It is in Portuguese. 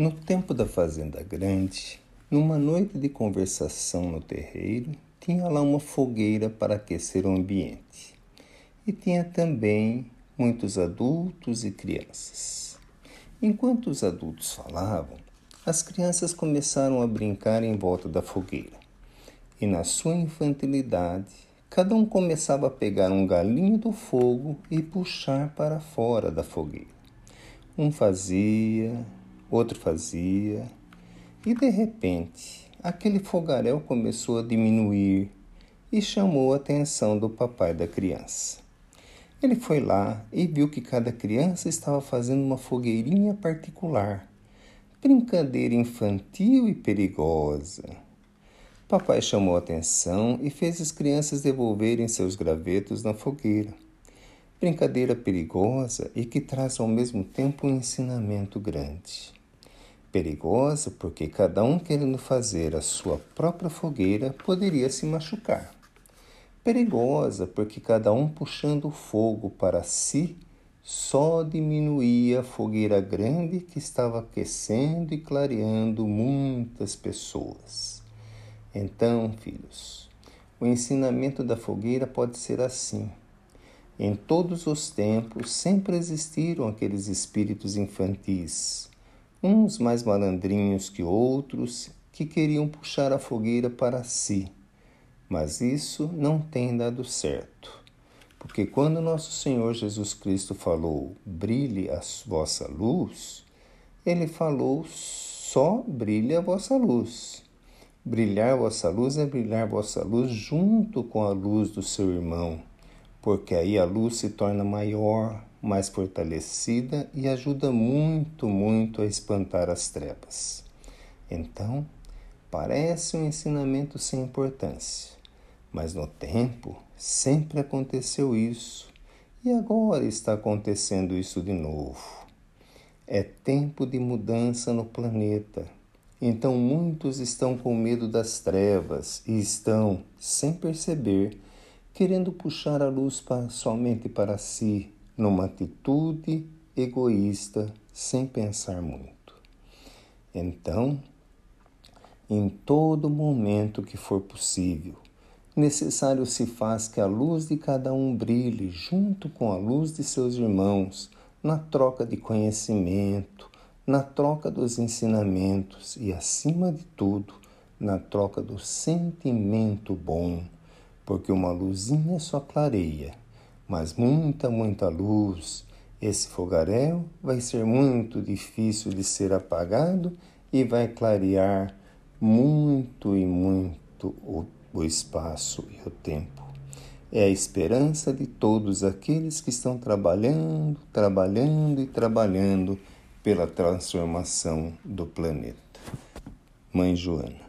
No tempo da fazenda grande, numa noite de conversação no terreiro, tinha lá uma fogueira para aquecer o ambiente. E tinha também muitos adultos e crianças. Enquanto os adultos falavam, as crianças começaram a brincar em volta da fogueira. E na sua infantilidade, cada um começava a pegar um galinho do fogo e puxar para fora da fogueira. Um fazia, outro fazia, e de repente aquele fogaréu começou a diminuir e chamou a atenção do papai da criança. Ele foi lá e viu que cada criança estava fazendo uma fogueirinha particular. Brincadeira infantil e perigosa. Papai chamou a atenção e fez as crianças devolverem seus gravetos na fogueira. Brincadeira perigosa e que traz ao mesmo tempo um ensinamento grande. Perigosa porque cada um querendo fazer a sua própria fogueira poderia se machucar. Perigosa porque cada um puxando o fogo para si só diminuía a fogueira grande que estava aquecendo e clareando muitas pessoas. Então, filhos, o ensinamento da fogueira pode ser assim. Em todos os tempos sempre existiram aqueles espíritos infantis uns mais malandrinhos que outros, que queriam puxar a fogueira para si. Mas isso não tem dado certo. Porque quando nosso Senhor Jesus Cristo falou: brilhe a vossa luz, ele falou só brilhe a vossa luz. Brilhar vossa luz é brilhar vossa luz junto com a luz do seu irmão, porque aí a luz se torna maior, mais fortalecida e ajuda muito, muito a espantar as trevas. Então, parece um ensinamento sem importância, mas no tempo sempre aconteceu isso e agora está acontecendo isso de novo. É tempo de mudança no planeta. Então muitos estão com medo das trevas e estão, sem perceber, querendo puxar a luz para, somente para si, numa atitude egoísta, sem pensar muito. Então, em todo momento que for possível, necessário se faz que a luz de cada um brilhe junto com a luz de seus irmãos, na troca de conhecimento, na troca dos ensinamentos e, acima de tudo, na troca do sentimento bom, porque uma luzinha só clareia mas muita, muita luz. Esse fogaréu vai ser muito difícil de ser apagado e vai clarear muito e muito o, o espaço e o tempo. É a esperança de todos aqueles que estão trabalhando, trabalhando e trabalhando pela transformação do planeta. Mãe Joana.